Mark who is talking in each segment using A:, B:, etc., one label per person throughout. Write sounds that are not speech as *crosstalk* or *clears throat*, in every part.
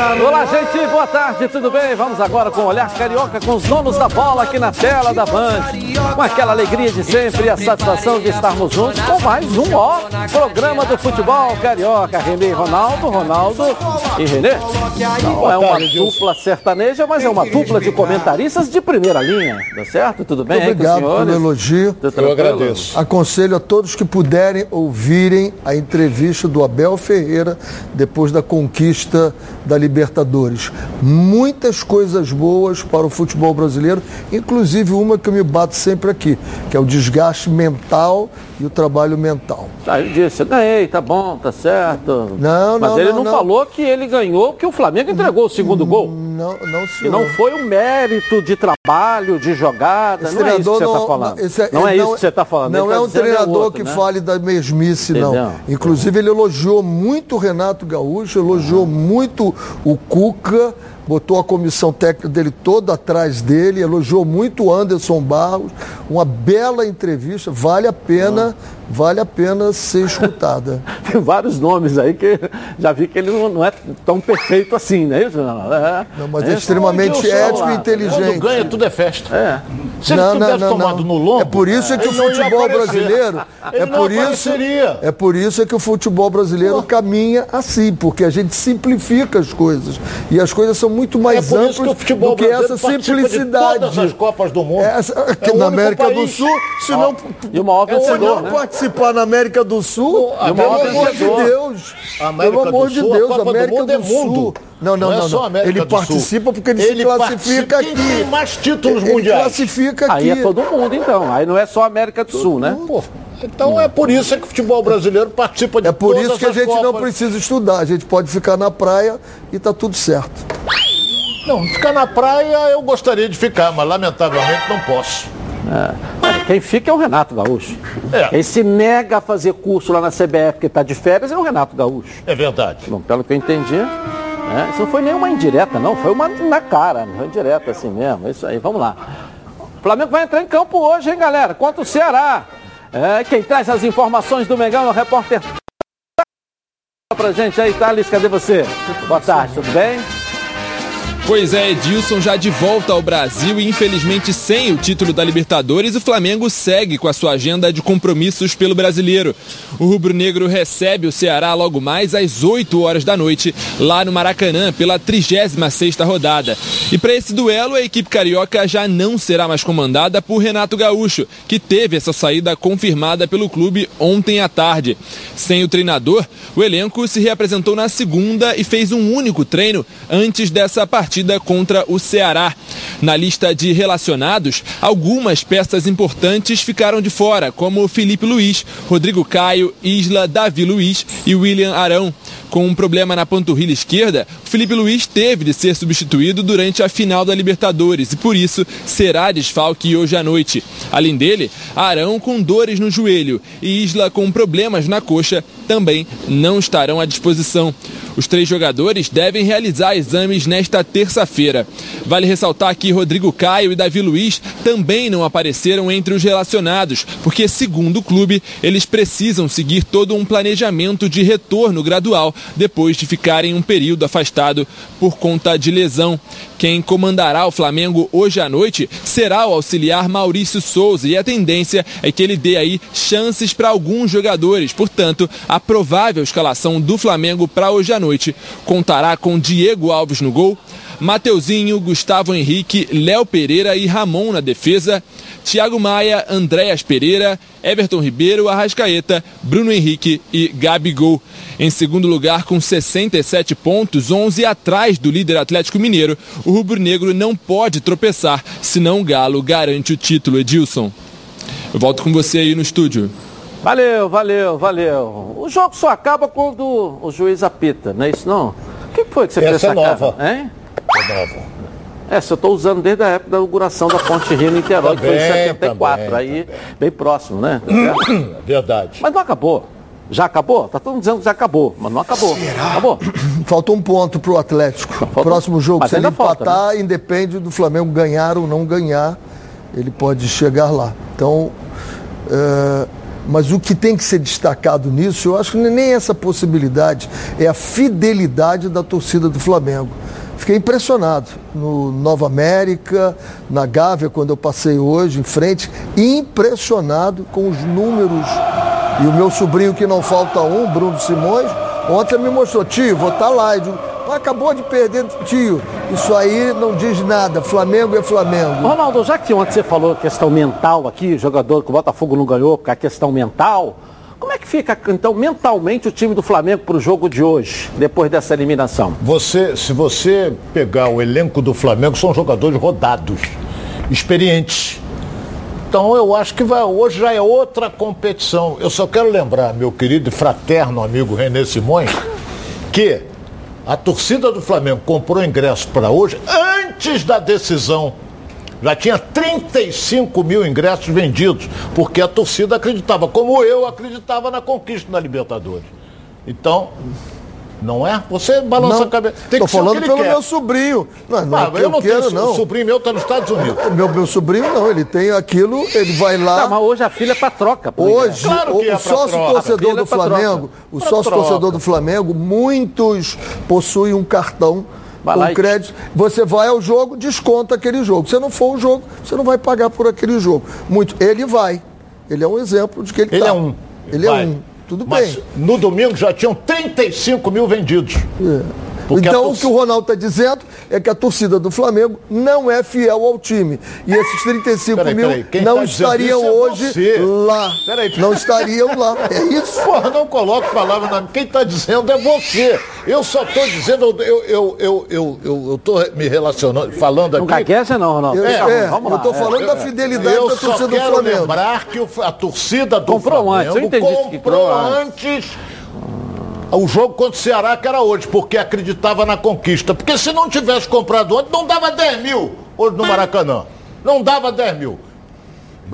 A: Olá, gente, boa tarde, tudo bem? Vamos agora com o Olhar Carioca com os donos da bola aqui na tela da Band. Com aquela alegria de sempre e a satisfação de estarmos juntos com mais um ó, programa do futebol carioca. Renê e Ronaldo, Ronaldo e Renê. Não é uma dupla sertaneja, mas é uma dupla de comentaristas de primeira linha, tá certo? Tudo bem?
B: Muito obrigado pelo elogio.
C: Eu agradeço.
B: Aconselho a todos que puderem ouvirem a entrevista do Abel Ferreira depois da conquista da Libertadores. Muitas coisas boas para o futebol brasileiro, inclusive uma que eu me bato sempre aqui, que é o desgaste mental e o trabalho mental.
A: Ah, ele disse, ganhei, tá bom, tá certo.
B: Não,
A: Mas
B: não,
A: ele
B: não,
A: não,
B: não.
A: falou que ele ganhou, que o Flamengo entregou o segundo gol.
B: Não, não,
A: E
B: senhor.
A: não foi um mérito de trabalho, de jogada.
B: Esse
A: não é isso que você está falando.
B: não- esse
A: não é isso que você está falando.
B: Não é
A: tá
B: um
A: dizendo
B: treinador
A: outro,
B: que
A: né?
B: fale da mesmice, não.
A: Entendeu?
B: Inclusive, ele elogiou muito o Renato Gaúcho, elogiou muito o Cuca, botou a comissão técnica dele toda atrás dele, elogiou muito o Anderson Barros. Uma bela entrevista, vale a pena, vale a pena ser escutada. *laughs*
A: Tem vários nomes aí que já vi que ele não, não é tão perfeito assim, não é isso? Não, é,
B: Não, mas é
A: é
B: extremamente ético
A: lá.
B: e inteligente.
C: Quando ganha, tudo é festa.
A: É.
C: Se ele tivesse tomado no lombo,
B: É por isso é que o
C: não
B: futebol brasileiro é
C: não
B: por isso é por isso é que o futebol brasileiro caminha assim, porque a gente simplifica as coisas e as coisas são muito
C: É
B: mais
C: que
B: amplas
C: futebol
B: do que essa simplicidade.
C: todas as Copas do Mundo.
B: Essa, aqui
C: É
B: na América do
C: país.
B: Sul, se não
A: E o maior
B: se
A: vencedor,
B: não
A: né?
B: Participar na América do Sul, pelo amor de. Deus,
C: A América
B: pelo amor de
C: a
B: Deus,
C: do
B: América do,
C: é mundo.
B: Sul. Não, não,
C: Não é
B: não. não.
C: a
B: Ele participa porque ele,
C: Ele
B: se classifica aqui.
C: tem mais títulos
B: ele
C: mundiais?
B: classifica aqui.
A: Aí é todo mundo, então. Aí não é só a América do Sul, né?
C: Pô, então é por isso que o futebol brasileiro participa de
B: É por
C: todas
B: isso que a gente não
C: Copas.
B: precisa estudar. A gente pode ficar na praia e tá tudo certo.
C: Não, ficar na praia eu gostaria de ficar, mas lamentavelmente não posso.
A: Olha, Quem fica é o Renato Gaúcho.
C: É.
A: Quem se nega a fazer curso lá na CBF, que está de férias, é o Renato Gaúcho.
C: É verdade.
A: Bom, pelo que eu entendi, né, isso não foi nenhuma indireta, não. Foi uma na cara, não foi indireta assim mesmo. É isso aí, vamos lá. O Flamengo vai entrar em campo hoje, hein, galera? Contra o Ceará. É, quem traz as informações do Mengão é o repórter pra gente aí, Thales, cadê você? Boa tarde, tudo bem?
D: Pois é, Edilson já de volta ao Brasil e infelizmente sem o título da Libertadores, o Flamengo segue com a sua agenda de compromissos pelo brasileiro. O rubro-negro recebe o Ceará logo mais às 8 horas da noite, lá no Maracanã, pela 36ª rodada. E para esse duelo, a equipe carioca já não será mais comandada por Renato Gaúcho, que teve essa saída confirmada pelo clube ontem à tarde. Sem o treinador, o elenco se reapresentou na segunda e fez um único treino antes dessa partida contra o Ceará. Na lista de relacionados, algumas peças importantes ficaram de fora, como Felipe Luiz, Rodrigo Caio, Isla, Davi Luiz e William Arão. Com um problema na panturrilha esquerda, Felipe Luiz teve de ser substituído durante a final da Libertadores e por isso será desfalque hoje à noite. Além dele, Arão com dores no joelho e Isla com problemas na coxa também não estarão à disposição. Os três jogadores devem realizar exames nesta terça-feira. Vale ressaltar que Rodrigo Caio e Davi Luiz também não apareceram entre os relacionados, porque, segundo o clube, eles precisam seguir todo um planejamento de retorno gradual depois de ficarem um período afastado por conta de lesão. Quem comandará o Flamengo hoje à noite será o auxiliar Maurício Souza e a tendência é que ele dê aí chances para alguns jogadores. Portanto, a provável escalação do Flamengo para hoje à noite contará com Diego Alves no gol, Mateuzinho, Gustavo Henrique, Léo Pereira e Ramon na defesa, Thiago Maia, Andréas Pereira, Everton Ribeiro, Arrascaeta, Bruno Henrique e Gabigol. Em segundo lugar, com 67 pontos, 11 atrás do líder Atlético Mineiro, o rubro-negro não pode tropeçar, senão o Galo garante o título, Edilson. Eu volto com você aí no estúdio.
A: Valeu, valeu, valeu. O jogo só acaba quando o juiz apita, não é isso não? O que foi que você
C: Essa
A: fez
C: é
A: essa
C: nova.
A: cara? Hein?
C: É nova.
A: Essa eu estou usando desde a época da inauguração da Ponte Rio Niterói, que foi em
C: Também,
A: 74,
C: também,
A: aí bem próximo, né? Tá?
C: É *clears throat* verdade.
A: mas não acabou. Já acabou? Tá todo mundo dizendo que já acabou, mas não acabou. Acabou. *clears throat*
B: Faltou um ponto pro Atlético.
A: falta-
B: Próximo jogo,
A: mas
B: se ele
A: ainda falta, né?
B: empatar, independe do Flamengo ganhar ou não ganhar, ele pode chegar lá. Então, é, Mas o que tem que ser destacado nisso, eu acho que nem essa possibilidade, é a fidelidade da torcida do Flamengo. Fiquei impressionado no Nova América, na Gávea, quando eu passei hoje em frente, impressionado com os números. E o meu sobrinho, que não falta um, Bruno Simões, ontem me mostrou, tio, vou estar tá lá. Acabou de perder, tio. Isso aí não diz nada. Flamengo é Flamengo.
A: Ronaldo, já que ontem você falou questão mental aqui, jogador que o Botafogo não ganhou, porque a questão mental. Como é que fica, então, mentalmente o time do Flamengo para o jogo de hoje, depois dessa eliminação?
C: Você, se você pegar o elenco do Flamengo, são jogadores rodados, experientes. Então eu acho que vai, hoje já é outra competição. Eu só quero lembrar, meu querido e fraterno amigo René Simões, que a torcida do Flamengo comprou ingresso para hoje antes da decisão já tinha 35 mil ingressos vendidos, porque a torcida acreditava, como eu acreditava na conquista da Libertadores. Então, não é? Você balança
B: não,
C: a cabeça.
B: Tem que falando pelo quer. meu sobrinho.
C: Não, não, ah, eu, eu não quero, tenho, não. O sobrinho meu está nos Estados Unidos.
B: Meu, meu sobrinho não, ele tem aquilo, ele vai lá. Não,
A: mas hoje a filha é para troca.
B: Hoje, claro o, é o sócio torcedor do é Flamengo, o sócio torcedor do Flamengo, muitos possuem um cartão com crédito. Você vai ao jogo, desconta aquele jogo. Se não for o jogo, você não vai pagar por aquele jogo. Muito. Ele vai. Ele é um exemplo de que ele
C: Ele
B: tá.
C: é um.
B: Ele é vai. é um. Tudo
C: Mas
B: bem.
C: No domingo já tinham 35 mil vendidos.
B: É. então, torcida... o que o Ronaldo está dizendo é que a torcida do Flamengo não é fiel ao time. E esses 35 peraí, mil peraí. não tá estariam é hoje lá. Peraí, não estariam lá. *laughs* É isso?
C: Porra, não coloque palavra na. Quem está dizendo é você. Eu só estou dizendo, eu estou eu, eu, eu, eu, eu me relacionando, falando aqui.
A: Não gagueja não, Ronaldo.
B: Eu, é, vamos lá. Eu estou falando é, da fidelidade da torcida do Flamengo. Eu
C: quero lembrar que a torcida do
A: comprou
C: Flamengo
A: antes.
C: comprou antes o jogo contra o Ceará que era hoje, porque acreditava na conquista. Porque se não tivesse comprado ontem, não dava 10 mil hoje no Maracanã. Não dava 10 mil.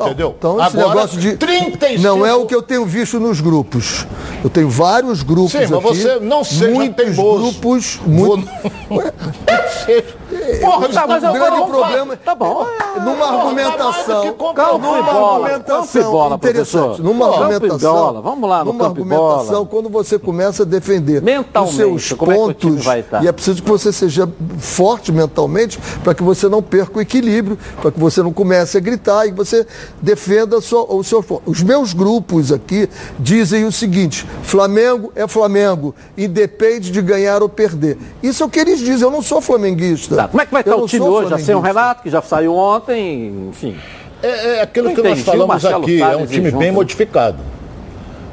C: Entendeu?
B: Então esse Agora, negócio de 35... não é o que eu tenho visto nos grupos. Eu tenho vários grupos Sim, mas aqui,
C: você não seja
B: muitos
C: teimoso.
B: grupos, muito... *laughs* Porra, tá, mas um grande problema.
A: Tá bom.
B: É, numa argumentação.
A: Calma, numa bola, argumentação bola,
B: interessante. Numa argumentação.
A: Bola. Vamos lá no
B: numa argumentação, bola. quando você começa a defender
A: mentalmente,
B: os seus pontos, é
A: tá?
B: e é preciso que você seja forte mentalmente para que você não perca o equilíbrio, para que você não comece a gritar e você defenda o seu Os meus grupos aqui dizem o seguinte: Flamengo é Flamengo, independe de ganhar ou perder. Isso é o que eles dizem. Eu não sou flamenguista.
A: Tá. Como é que vai estar o time hoje? Já sem o Renato, que já saiu ontem, enfim.
C: É, é aquilo que nós falamos aqui, é um time bem modificado.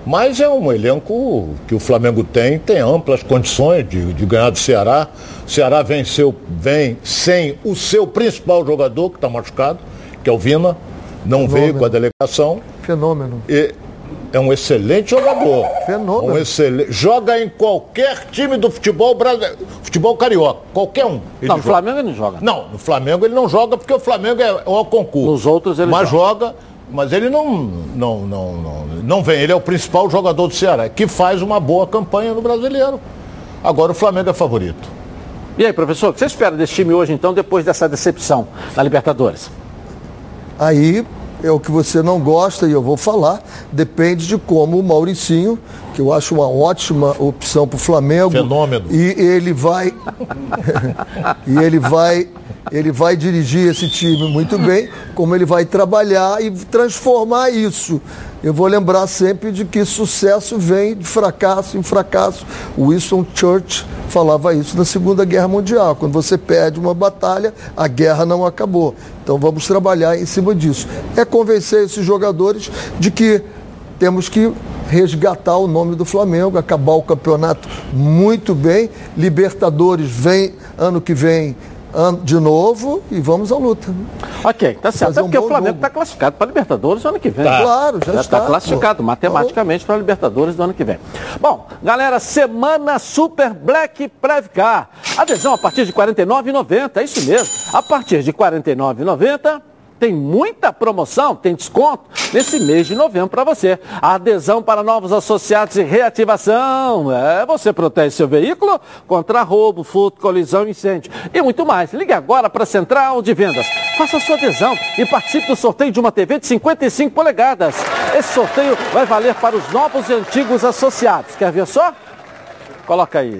C: Mas é um elenco que o Flamengo tem, tem amplas condições de, de ganhar do Ceará. O Ceará venceu, vem sem o seu principal jogador, que está machucado, que é o Vina não Fenômeno. veio com a delegação.
B: Fenômeno.
C: E é um excelente jogador.
B: Fenômeno.
C: Um excelente, joga em qualquer time do futebol brasileiro, futebol carioca, qualquer um.
A: Não, no Flamengo ele não joga.
C: Não, no Flamengo ele não joga porque o Flamengo é o concurso.
A: Nos outros ele
C: Mas joga. joga mas ele não, não, não, não, não vem. Ele é o principal jogador do Ceará, que faz uma boa campanha no brasileiro. Agora o Flamengo é favorito.
A: E aí, professor, o que você espera desse time hoje, então, depois dessa decepção na Libertadores?
B: Aí é o que você não gosta, e eu vou falar, depende de como o Mauricinho, que eu acho uma ótima opção para o Flamengo.
C: Fenômeno.
B: E ele vai. *laughs* e ele vai. Ele vai dirigir esse time muito bem, como ele vai trabalhar e transformar isso eu vou lembrar sempre de que sucesso vem de fracasso em fracasso. O Winston Churchill falava isso na Segunda Guerra Mundial. Quando você perde uma batalha, a guerra não acabou. Então vamos trabalhar em cima disso. É convencer esses jogadores de que temos que resgatar o nome do Flamengo, acabar o campeonato muito bem. Libertadores vem ano que vem de novo e vamos à luta.
A: Ok, tá certo. É porque um o Flamengo está classificado para a Libertadores no ano que vem.
B: Tá. Claro, já, já está.
A: está classificado pô. matematicamente para a Libertadores do ano que vem. Bom, galera, semana Super Black Previcar. Adesão a partir de R$ 49,90, é isso mesmo. A partir de R$ 49,90 tem muita promoção, tem desconto nesse mês de novembro para você. Adesão para novos associados e reativação. É, você protege seu veículo contra roubo, furto, colisão, incêndio e muito mais. Ligue agora para a Central de Vendas. Faça sua adesão e participe do sorteio de uma TV de 55 polegadas. Esse sorteio vai valer para os novos e antigos associados. Quer ver só? Coloca aí.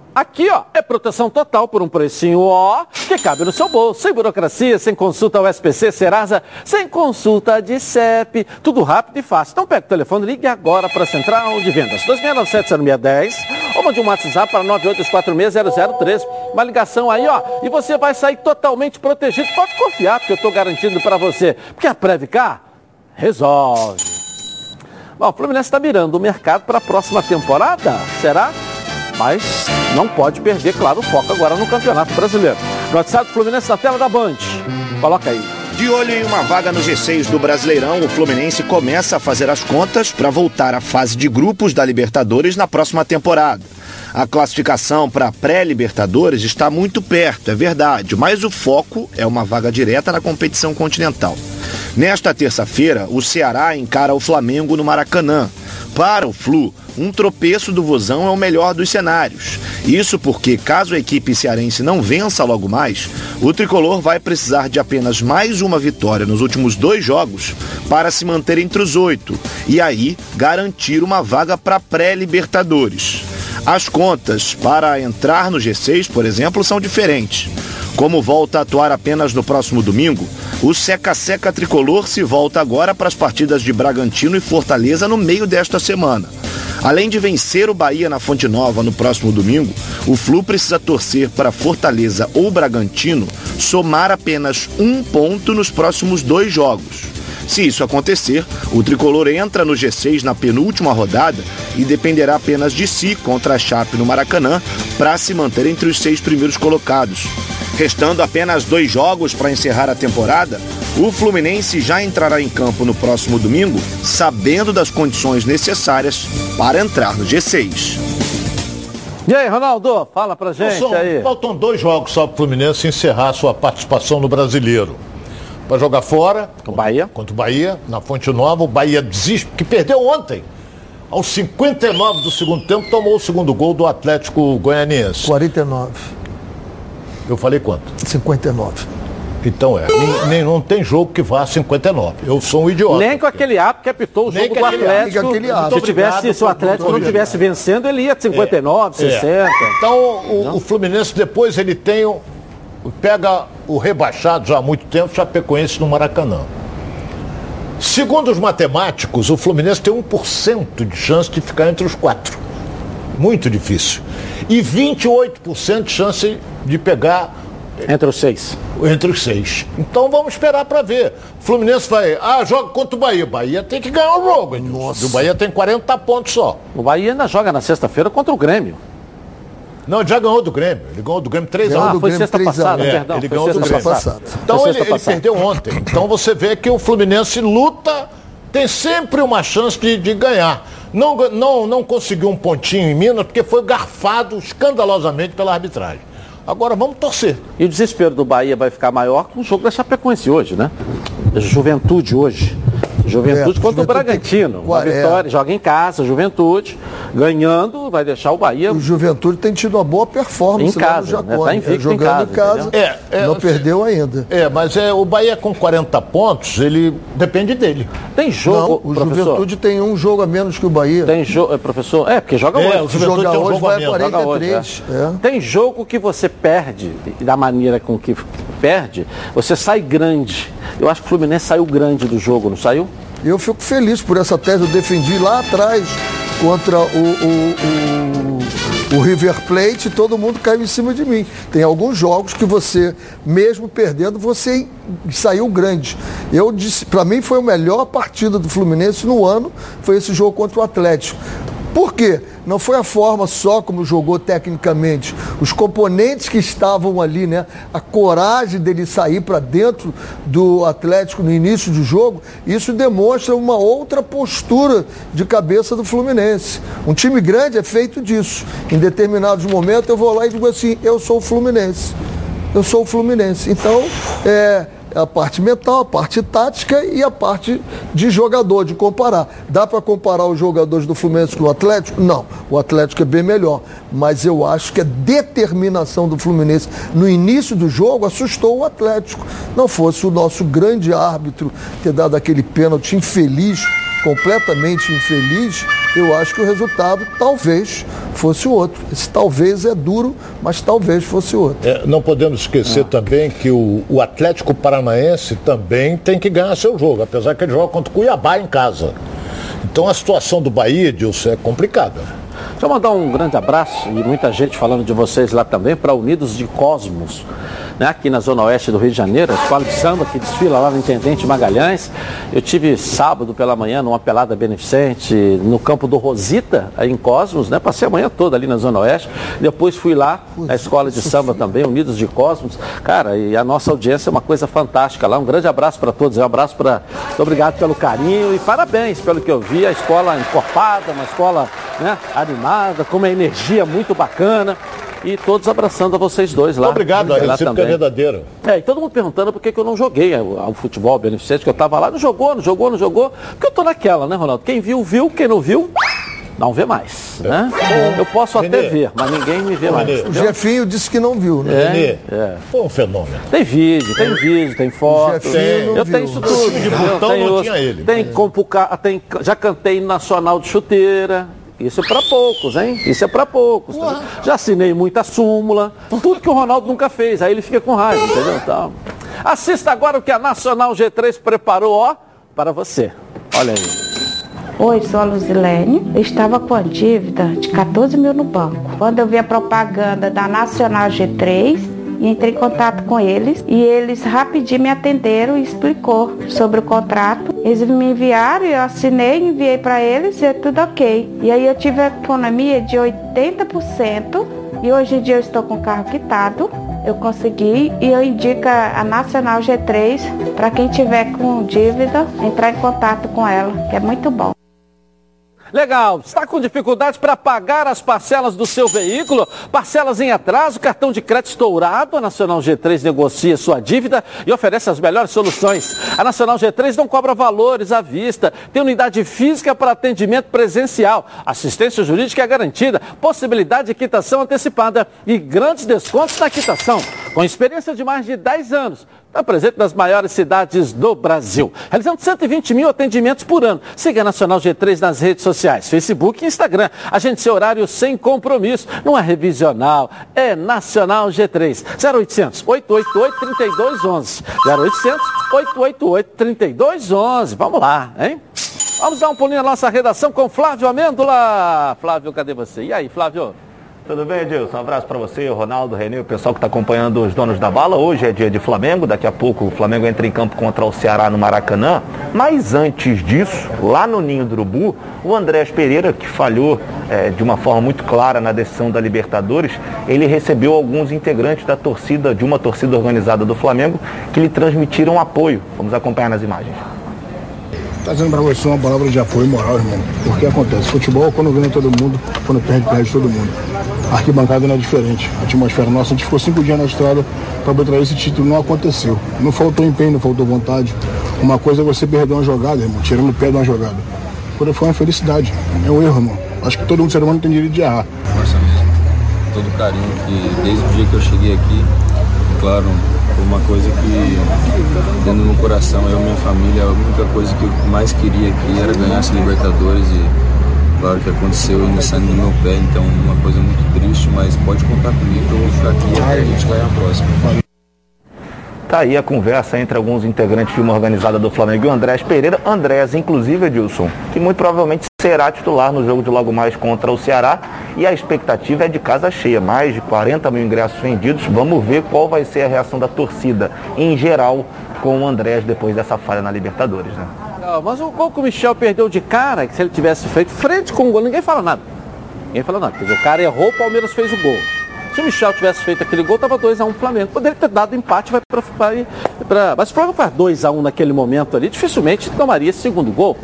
A: Aqui, ó, é proteção total por um precinho, ó, que cabe no seu bolso. Sem burocracia, sem consulta ao SPC, Serasa, sem consulta de CEP. Tudo rápido e fácil. Então pega o telefone, ligue agora para a Central de Vendas. 2697-0610 ou mande um WhatsApp para 982460013. Uma ligação aí, ó, e você vai sair totalmente protegido. Pode confiar, porque eu estou garantindo para você. Porque a Previcar resolve. Bom, o Fluminense está mirando o mercado para a próxima temporada. Será? Mas não pode perder, claro, o foco agora no Campeonato Brasileiro. No WhatsApp do Fluminense na tela da Band. Coloca aí.
E: De olho em uma vaga no G6 do Brasileirão, o Fluminense começa a fazer as contas para voltar à fase de grupos da Libertadores na próxima temporada. A classificação para pré-Libertadores está muito perto, é verdade, mas o foco é uma vaga direta na competição continental. Nesta terça-feira, o Ceará encara o Flamengo no Maracanã. Para o Flu, um tropeço do Vozão é o melhor dos cenários. Isso porque, caso a equipe cearense não vença logo mais, o tricolor vai precisar de apenas mais uma vitória nos últimos dois jogos para se manter entre os oito e aí garantir uma vaga para pré-Libertadores. As contas para entrar no G6, por exemplo, são diferentes. Como volta a atuar apenas no próximo domingo, o seca-seca tricolor se volta agora para as partidas de Bragantino e Fortaleza no meio desta semana. Além de vencer o Bahia na Fonte Nova no próximo domingo, o Flu precisa torcer para Fortaleza ou Bragantino somar apenas um ponto nos próximos dois jogos. Se isso acontecer, o tricolor entra no G6 na penúltima rodada e dependerá apenas de si contra a Chape no Maracanã para se manter entre os seis primeiros colocados. Restando apenas dois jogos para encerrar a temporada, o Fluminense já entrará em campo no próximo domingo, sabendo das condições necessárias para entrar no G6.
A: E aí, Ronaldo, fala pra gente aí.
C: Faltam dois jogos só para o Fluminense encerrar sua participação no Brasileiro para jogar fora.
A: O Bahia.
C: Contra o Bahia, na Fonte Nova. O Bahia desiste, que perdeu ontem. Aos 59 do segundo tempo, tomou o segundo gol do Atlético Goianiense.
B: 49.
C: Eu falei quanto?
B: 59.
C: Então é. Nem, nem- não tem jogo que vá a 59. Eu sou um idiota.
A: Nem com aquele ato que apitou o
C: Nem
A: jogo
C: com
A: do Atlético.
B: ato, nem com aquele ato.
A: Se, tivesse, se o Atlético não estivesse vencendo, ele ia de 59,
C: É.
A: 60.
C: Então o, o Fluminense depois ele tem o, pega o rebaixado já há muito tempo, Chapecoense no Maracanã. Segundo os matemáticos, o Fluminense tem 1% de chance de ficar entre os quatro. Muito difícil. E 28% de chance de pegar
A: Entre os seis.
C: entre os seis. Então vamos esperar para ver. O Fluminense vai, ah, joga contra o Bahia. Bahia tem que ganhar o jogo. Edilson. O Bahia tem 40 pontos só.
A: O Bahia ainda joga na sexta-feira contra o Grêmio.
C: Não, ele já ganhou do Grêmio. Ele ganhou do Grêmio 3 a 1.
B: Ganhou
A: Ah,
B: do
A: foi
B: Grêmio
A: sexta
B: 3 a 1.
A: passada,
C: É,
A: perdão.
C: ele ganhou do
B: Grêmio.
A: passada.
C: Então ele, ele perdeu ontem. Então você vê que o Fluminense luta, tem sempre uma chance de, de ganhar. Não, não, não conseguiu um pontinho em Minas porque foi garfado escandalosamente pela arbitragem. Agora vamos torcer.
A: E o desespero do Bahia vai ficar maior com o jogo da Chapecoense hoje, né? Juventude hoje. Juventude é, contra o Bragantino. Tem... Uma é. vitória, joga em casa, Juventude, ganhando, vai deixar o Bahia.
B: O Juventude tem tido uma boa performance
A: em casa,
B: lá no Jacone,
A: né? tá jogando
B: em casa, em casa é, não perdeu ainda.
C: É, mas é, o Bahia com 40 pontos, ele depende dele.
A: Tem jogo,
B: não, o professor. Juventude tem um jogo a menos que o Bahia.
A: Tem jogo, professor, é, porque joga
B: é,
A: hoje.
B: O Juventude joga hoje vai 43. Hoje,
A: é. Tem jogo que você perde, da maneira com que perde, você sai grande. Eu acho que o Fluminense saiu grande do jogo, não saiu?
B: Eu fico feliz por essa tese, eu defendi lá atrás contra o, o, o, o, River Plate, todo mundo caiu em cima de mim. Tem alguns jogos que você, mesmo perdendo, você saiu grande. Eu disse, para mim foi a melhor partida do Fluminense no ano, foi esse jogo contra o Atlético. Por quê? Não foi a forma só como jogou tecnicamente, os componentes que estavam ali, né? A coragem dele sair para dentro do Atlético no início do jogo, isso demonstra uma outra postura de cabeça do Fluminense. Um time grande é feito disso. Em determinados momentos eu vou lá e digo assim: eu sou o Fluminense. Eu sou o Fluminense. Então, é a parte mental, a parte tática e a parte de jogador, de comparar. Dá para comparar os jogadores do Fluminense com o Atlético? Não, o Atlético é bem melhor. Mas eu acho que a determinação do Fluminense no início do jogo assustou o Atlético. Não fosse o nosso grande árbitro ter dado aquele pênalti infeliz completamente infeliz, eu acho que o resultado talvez fosse o outro. Esse talvez é duro, mas talvez fosse o outro.
C: É, não podemos esquecer ah. também que o, o, Atlético Paranaense também tem que ganhar seu jogo, apesar que ele joga contra o Cuiabá em casa. Então a situação do Bahia, Dilson, é complicada.
A: Deixa eu mandar um grande abraço e muita gente falando de vocês lá também para Unidos de Cosmos né, aqui na Zona Oeste do Rio de Janeiro, a escola de samba que desfila lá no Intendente Magalhães. Eu tive sábado pela manhã numa pelada beneficente no campo do Rosita, aí em Cosmos, né? Passei a manhã toda ali na Zona Oeste. Depois fui lá na escola de samba também, Unidos de Cosmos. Cara, e a nossa audiência é uma coisa fantástica lá. Um grande abraço para todos, um abraço para. Muito obrigado pelo carinho e parabéns pelo que eu vi. A escola encorpada, uma escola né, animada, com uma energia muito bacana e todos abraçando a vocês dois lá.
C: Obrigado, a recíproca é verdadeira.
A: É, e todo mundo perguntando por que, que eu não joguei ao futebol beneficente, que eu estava lá, não jogou, não jogou, não jogou, porque eu tô naquela, né, Ronaldo? Quem viu, viu, quem não viu, não vê mais. É. Né? Eu posso até ver, mas ninguém me vê mais.
B: O Jefinho disse que não viu, né?
C: É, é. Foi um fenômeno.
A: Tem vídeo, tem vídeo, tem foto. eu tenho isso tudo.
C: De botão tenho, não tinha ele.
A: Tem, tem, já cantei nacional de chuteira. Isso é para poucos, hein? Isso é para poucos. Tá? Já assinei muita súmula, tudo que o Ronaldo nunca fez. Aí ele fica com raiva, entendeu? Então, assista agora o que a Nacional G3 preparou, ó, para você. Olha aí.
F: Oi, sou a Luzilene. Eu estava com a dívida de 14 mil no banco. Quando eu vi a propaganda da Nacional G3, e entrei em contato com eles e eles rapidinho me atenderam e explicou sobre o contrato. Eles me enviaram, eu assinei, enviei para eles e é tudo ok. E aí eu tive a economia de 80% e hoje em dia eu estou com o carro quitado. Eu consegui e eu indico a Nacional G3 para quem tiver com dívida entrar em contato com ela, que é muito bom.
A: Legal. Está com dificuldades para pagar as parcelas do seu veículo? Parcelas em atraso, cartão de crédito estourado? A Nacional G3 negocia sua dívida e oferece as melhores soluções. A Nacional G3 não cobra valores à vista, tem unidade física para atendimento presencial, assistência jurídica é garantida, possibilidade de quitação antecipada e grandes descontos na quitação. Com experiência de mais de 10 anos, Está presente nas maiores cidades do Brasil, realizando 120 mil atendimentos por ano. Siga a Nacional G3 nas redes sociais, Facebook e Instagram. Agende seu horário sem compromisso. Não é revisional, é Nacional G3. 0800 888 3211. 0800 888 3211. Vamos lá, hein? Vamos dar um pulinho na nossa redação com Flávio Amêndola. Flávio, cadê você? E aí, Flávio?
G: Tudo bem, Edilson? Um abraço para você, o Ronaldo, o Renê, o pessoal que está acompanhando os donos da bala. Hoje é dia de Flamengo, daqui a pouco o Flamengo entra em campo contra o Ceará no Maracanã. Mas antes disso, lá no Ninho do Urubu, o Andrés Pereira, que falhou é, de uma forma muito clara na decisão da Libertadores, ele recebeu alguns integrantes da torcida, de uma torcida organizada do Flamengo, que lhe transmitiram apoio. Vamos acompanhar nas imagens.
H: Trazendo pra você uma palavra de apoio moral, irmão. Porque acontece, futebol quando ganha todo mundo, quando perde, perde todo mundo. A arquibancada não é diferente. A atmosfera nossa, a gente ficou cinco dias na estrada para trazer esse título, não aconteceu. Não faltou empenho, não faltou vontade. Uma coisa é você perder uma jogada, irmão, tirando o pé de uma jogada. Quando foi uma felicidade. É um erro, irmão. Acho que todo mundo ser humano tem direito de errar.
I: Força mesmo. Todo carinho que desde o dia que eu cheguei aqui, claro, uma coisa que dentro do coração, eu e minha família, a única coisa que eu mais queria aqui era ganhar essa Libertadores e claro que aconteceu no meu pé, então uma coisa muito triste, mas pode contar comigo que eu vou ficar aqui até a gente ganhar a próxima.
G: Tá aí a conversa entre alguns integrantes de uma organizada do Flamengo e o Andrés Pereira. Andrés, inclusive, Edilson, que muito provavelmente será titular no jogo de logo mais contra o Ceará. E a expectativa é de casa cheia, mais de 40 mil ingressos vendidos. Vamos ver qual vai ser a reação da torcida em geral com o Andrés depois dessa falha na Libertadores, né?
A: Mas o gol que o Michel perdeu de cara, que se ele tivesse feito frente com o gol, ninguém fala nada. Ninguém fala nada. Quer dizer, o cara errou, o Palmeiras fez o gol. Se o Michel tivesse feito aquele gol, tava 2x1 um Flamengo. Poderia ter dado empate, vai para. Mas se o Flamengo faz 2x1 um naquele momento ali, dificilmente tomaria esse segundo gol.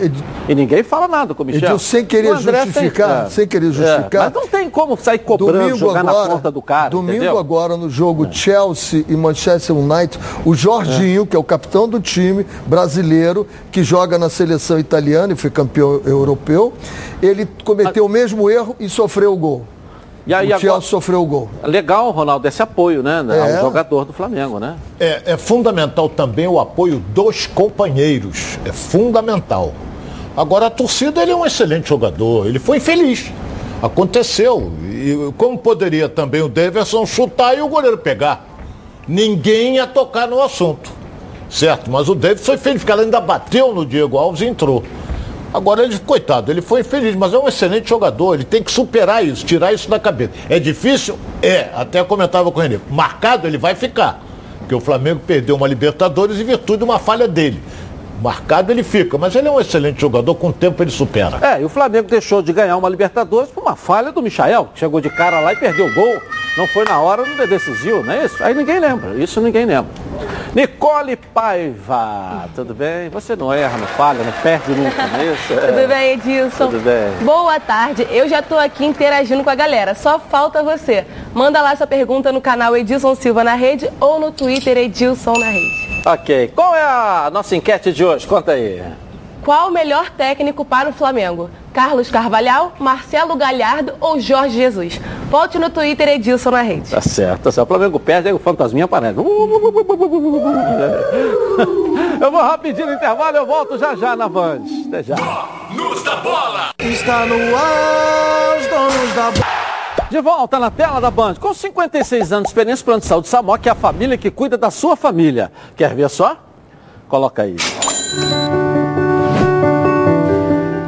A: E ninguém fala nada com o Michel.
B: Edil, sem querer justificar, tem... sem querer justificar.
A: É, mas não tem como sair cobrando, domingo jogar agora, na conta do cara.
B: Domingo
A: entendeu?
B: agora, no jogo é. Chelsea e Manchester United, o Jorginho, é. que é o capitão do time brasileiro, que joga na seleção italiana e foi campeão europeu, ele cometeu o mesmo erro e sofreu o gol.
A: E aí,
B: o Chelsea sofreu o gol.
A: Legal, Ronaldo, esse apoio, né? É. Ao jogador do Flamengo, né?
C: É, é fundamental também o apoio dos companheiros. É fundamental. Agora, a torcida, ele é um excelente jogador. Ele foi infeliz. Aconteceu. E como poderia também o Davidson chutar e o goleiro pegar? Ninguém ia tocar no assunto. Certo? Mas o Davidson foi feliz, porque ela ainda bateu no Diego Alves e entrou. Agora ele, coitado, ele foi infeliz, mas é um excelente jogador, ele tem que superar isso, tirar isso da cabeça. É difícil? É, até comentava com ele. Marcado ele vai ficar. Porque o Flamengo perdeu uma Libertadores em virtude de uma falha dele. Marcado ele fica, mas ele é um excelente jogador, com o tempo ele supera.
A: É, e o Flamengo deixou de ganhar uma Libertadores por uma falha do Michael, que chegou de cara lá e perdeu o gol. Não foi na hora, não decisivo, não é isso? Aí ninguém lembra, isso ninguém lembra. Nicole Paiva, tudo bem? Você não erra, não falha, não perde nunca, não é isso?
J: É. Tudo bem, Edilson?
A: Tudo bem.
J: Boa tarde, eu já estou aqui interagindo com a galera, só falta você. Manda lá sua pergunta no canal Edilson Silva na rede ou no Twitter Edilson na rede.
A: Ok, qual é a nossa enquete de hoje? Conta aí.
J: Qual o melhor técnico para o Flamengo? Carlos Carvalhal, Marcelo Galhardo ou Jorge Jesus? Volte no Twitter Edilson na rede.
A: Tá certo, tá certo. O Flamengo perde, aí o fantasminha aparece. *laughs* Eu vou rapidinho no intervalo, eu volto já já na Band. Até já.
K: Donos da bola!
B: Está no ar, os donos da bola.
A: De volta na tela da Band. Com 56 anos de experiência, Plano de Saúde Samok é a família que cuida da sua família. Quer ver só? Coloca aí.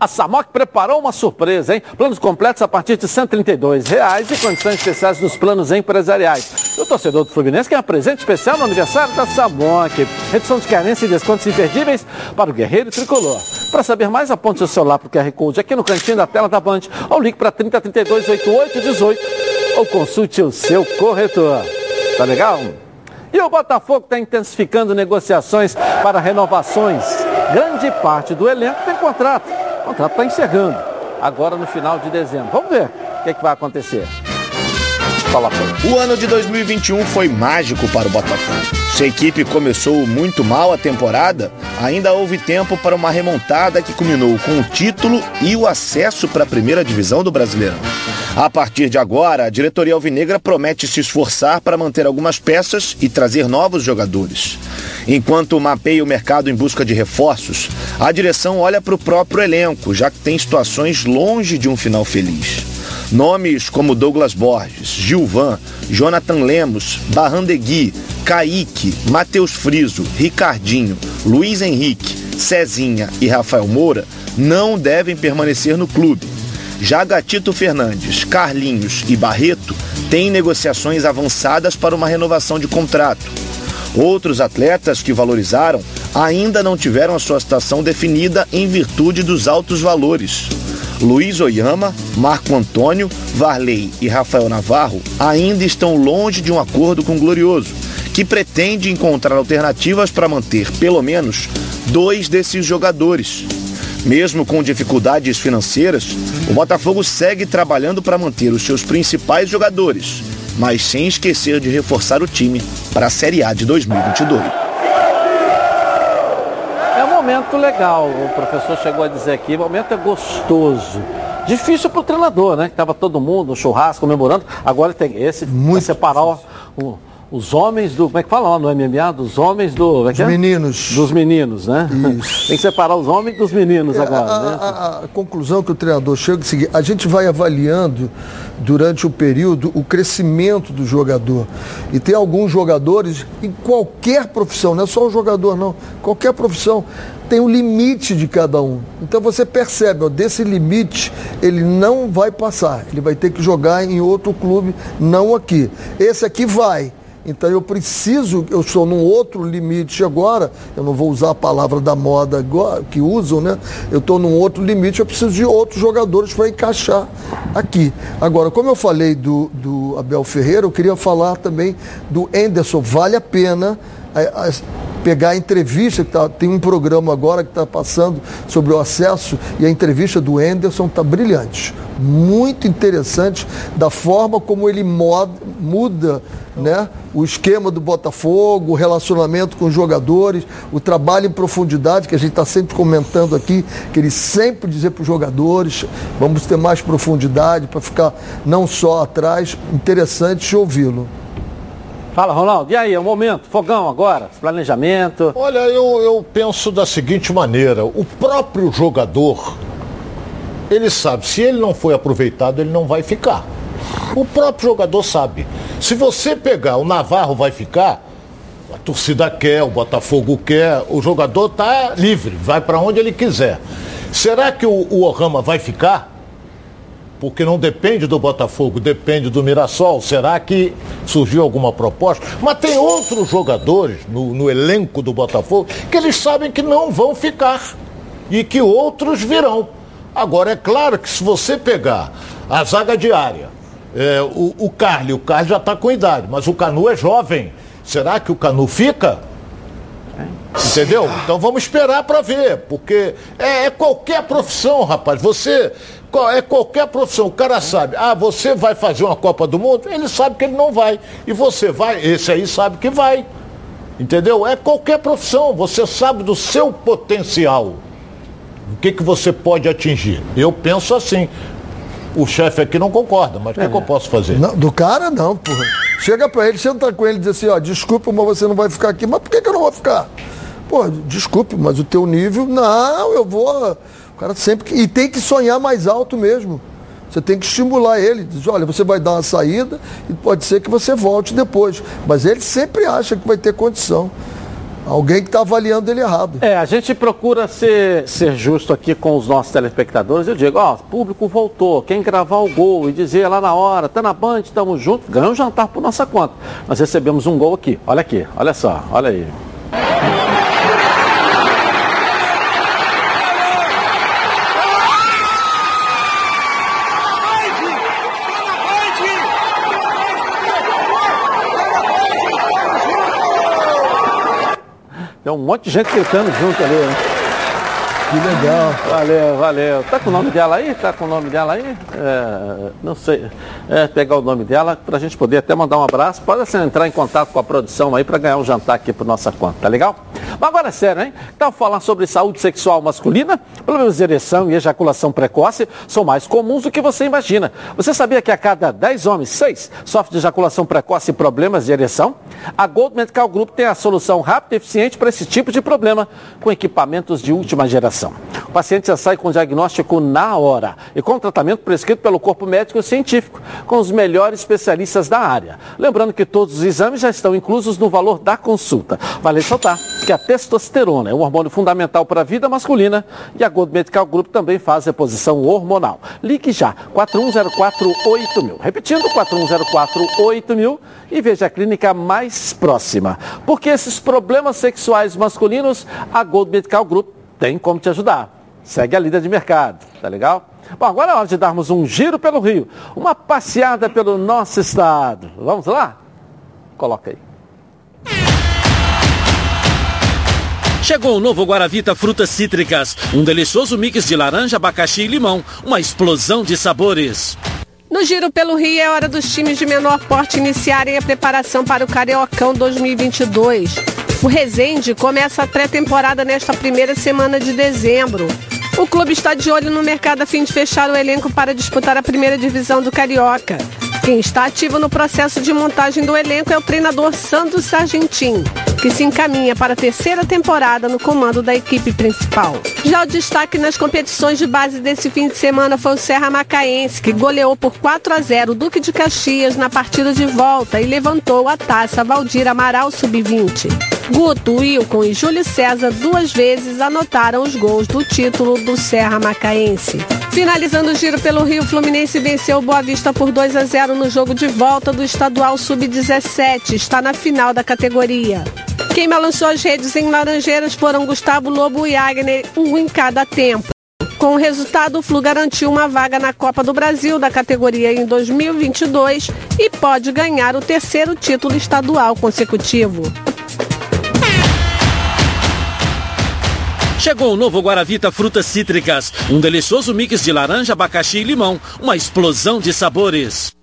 A: a Samok preparou uma surpresa, hein? Planos completos a partir de 132 reais e condições especiais nos planos empresariais. E o torcedor do Fluminense um presente especial no aniversário da Samok. Redução de carência e descontos imperdíveis para o Guerreiro Tricolor. Para saber mais, aponte seu celular para o QR Code aqui no cantinho da tela da Band ou ligue para 3032 8818 ou consulte o seu corretor. Tá legal? E o Botafogo está intensificando negociações para renovações. Grande parte do elenco tem contrato. O contrato está encerrando agora no final de dezembro. Vamos ver o que, é que vai acontecer.
E: O ano de 2021 foi mágico para o Botafogo. Se a equipe começou muito mal a temporada, ainda houve tempo para uma remontada que culminou com o título e o acesso para a primeira divisão do Brasileirão. A partir de agora, a diretoria alvinegra promete se esforçar para manter algumas peças e trazer novos jogadores. Enquanto mapeia o mercado em busca de reforços, a direção olha para o próprio elenco, já que tem situações longe de um final feliz. Nomes como Douglas Borges, Gilvan, Jonathan Lemos, Barrandegui, Kaique, Matheus Friso, Ricardinho, Luiz Henrique, Cezinha e Rafael Moura não devem permanecer no clube. Já Gatito Fernandes, Carlinhos e Barreto têm negociações avançadas para uma renovação de contrato. Outros atletas que valorizaram ainda não tiveram a sua situação definida em virtude dos altos valores. Luiz Oyama, Marco Antônio, Varley e Rafael Navarro ainda estão longe de um acordo com o Glorioso, que pretende encontrar alternativas para manter pelo menos dois desses jogadores. Mesmo com dificuldades financeiras, o Botafogo segue trabalhando para manter os seus principais jogadores, mas sem esquecer de reforçar o time para a Série A de 2022.
A: É um momento legal, o professor chegou a dizer aqui, o momento é gostoso. Difícil para o treinador, né? Que estava todo mundo, um churrasco, comemorando. Agora tem esse, Muito separar o, o os homens do. Como é que fala lá no MMA? Dos homens do.
B: É dos é? meninos.
A: Dos meninos, né? Isso. *laughs* Tem que separar os homens dos meninos é, agora.
B: A,
A: né?
B: a, a, a, conclusão que o treinador chega é o seguinte: a gente vai avaliando durante o período o crescimento do jogador. E tem alguns jogadores, em qualquer profissão, não é só o jogador, não, qualquer profissão, tem um limite de cada um. Então você percebe, ó, desse limite ele não vai passar. Ele vai ter que jogar em outro clube, não aqui. Esse aqui vai. Então eu preciso, eu estou num outro limite agora, eu não vou usar a palavra da moda agora, que usam, né? Eu estou num outro limite, eu preciso de outros jogadores para encaixar aqui. Agora, como eu falei do, do Abel Ferreira, eu queria falar também do Enderson. Vale a pena pegar a entrevista, que tá, tem um programa agora que está passando sobre o acesso, e a entrevista do Enderson está brilhante. Muito interessante da forma como ele moda, muda né? o esquema do Botafogo, o relacionamento com os jogadores, o trabalho em profundidade, que a gente está sempre comentando aqui, que ele sempre dizer para os jogadores, vamos ter mais profundidade para ficar não só atrás, interessante ouvi-lo.
A: Fala, Ronaldo. E aí, é o momento, fogão agora, planejamento.
C: Olha, eu, eu penso da seguinte maneira: o próprio jogador, ele sabe, se ele não foi aproveitado, ele não vai ficar. O próprio jogador sabe. Se você pegar, o Navarro vai ficar, a torcida quer, o Botafogo quer, o jogador está livre, vai para onde ele quiser. Será que o, o Ohama vai ficar? Porque não depende do Botafogo, depende do Mirassol. Será que surgiu alguma proposta? Mas tem outros jogadores no, no elenco do Botafogo que eles sabem que não vão ficar e que outros virão. Agora, é claro que se você pegar a zaga diária, é, o, o Carly, o Carly já está com idade, mas o Canu é jovem. Será que o Canu fica? Entendeu? Então vamos esperar para ver, porque é, é, qualquer profissão, rapaz. Você é qualquer profissão. O cara sabe, ah, você vai fazer uma Copa do Mundo? Ele sabe que ele não vai. E você vai, esse aí sabe que vai. Entendeu? É qualquer profissão. Você sabe do seu potencial. O que, que você pode atingir? Eu penso assim o chefe aqui não concorda, mas o é. que, que, eu posso fazer?
B: Não, do cara não, porra. Chega pra ele, senta com ele e diz assim, ó, desculpa, mas você não vai ficar aqui. Mas por que, que eu não vou ficar? Pô, desculpe, mas o teu nível, não, eu vou. O cara sempre. E tem que sonhar mais alto mesmo. Você tem que estimular ele. Diz, olha, você vai dar uma saída e pode ser que você volte depois. Mas ele sempre acha que vai ter condição. Alguém que está avaliando ele errado.
A: É, a gente procura ser, ser justo aqui com os nossos telespectadores. Eu digo, ó, público voltou, quem gravar o gol e dizer lá na hora, tá na Band, estamos juntos, ganha um jantar por nossa conta. Nós recebemos um gol aqui, olha aqui, olha só, olha aí. Tem um monte de gente gritando junto ali, né?
B: Que legal.
A: Valeu, valeu. Tá com o nome dela aí? Tá com o nome dela aí? É, não sei. É, pegar o nome dela para a gente poder até mandar um abraço. Pode assim, entrar em contato com a produção aí para ganhar um jantar aqui por nossa conta, tá legal? Mas agora é sério, hein? Então, falar sobre saúde sexual masculina, problemas de ereção e ejaculação precoce são mais comuns do que você imagina. Você sabia que a cada 10 homens, 6 sofrem de ejaculação precoce e problemas de ereção? A Gold Medical Group tem a solução rápida e eficiente para esse tipo de problema, com equipamentos de última geração. O paciente já sai com diagnóstico na hora e com tratamento prescrito pelo corpo médico científico, com os melhores especialistas da área. Lembrando que todos os exames já estão inclusos no valor da consulta. Vale ressaltar que a testosterona é um hormônio fundamental para a vida masculina e a Gold Medical Group também faz reposição hormonal. Ligue já, 41048000. Repetindo, 41048000 e veja a clínica mais próxima. Porque esses problemas sexuais masculinos, a Gold Medical Group tem como te ajudar. Segue a líder de mercado, tá legal? Bom, agora é hora de darmos um giro pelo Rio, uma passeada pelo nosso estado. Vamos lá? Coloca aí.
L: Chegou o novo Guaravita Frutas Cítricas, um delicioso mix de laranja, abacaxi e limão, uma explosão de sabores.
M: No Giro pelo Rio é hora dos times de menor porte iniciarem a preparação para o Cariocão 2022. O Resende começa a pré-temporada nesta primeira semana de dezembro. O clube está de olho no mercado a fim de fechar o elenco para disputar a primeira divisão do Carioca. Quem está ativo no processo de montagem do elenco é o treinador Sandro Sargentin, que se encaminha para a terceira temporada no comando da equipe principal. Já o destaque nas competições de base desse fim de semana foi o Serra Macaense, que goleou por 4 a 0 o Duque de Caxias na partida de volta e levantou a taça Valdir Amaral Sub-20. Guto, Wilcon e Júlio César duas vezes anotaram os gols do título do Serra Macaense. Finalizando o giro pelo Rio, Fluminense venceu o Boa Vista por 2 a 0 no jogo de volta do estadual sub-17. Está na final da categoria. Quem balançou as redes em Laranjeiras foram Gustavo Lobo e Agner, um em cada tempo. Com o resultado, o Flu garantiu uma vaga na Copa do Brasil da categoria em 2022 e pode ganhar o terceiro título estadual consecutivo.
L: Chegou o novo Guaravita Frutas Cítricas, um delicioso mix de laranja, abacaxi e limão, uma explosão de sabores.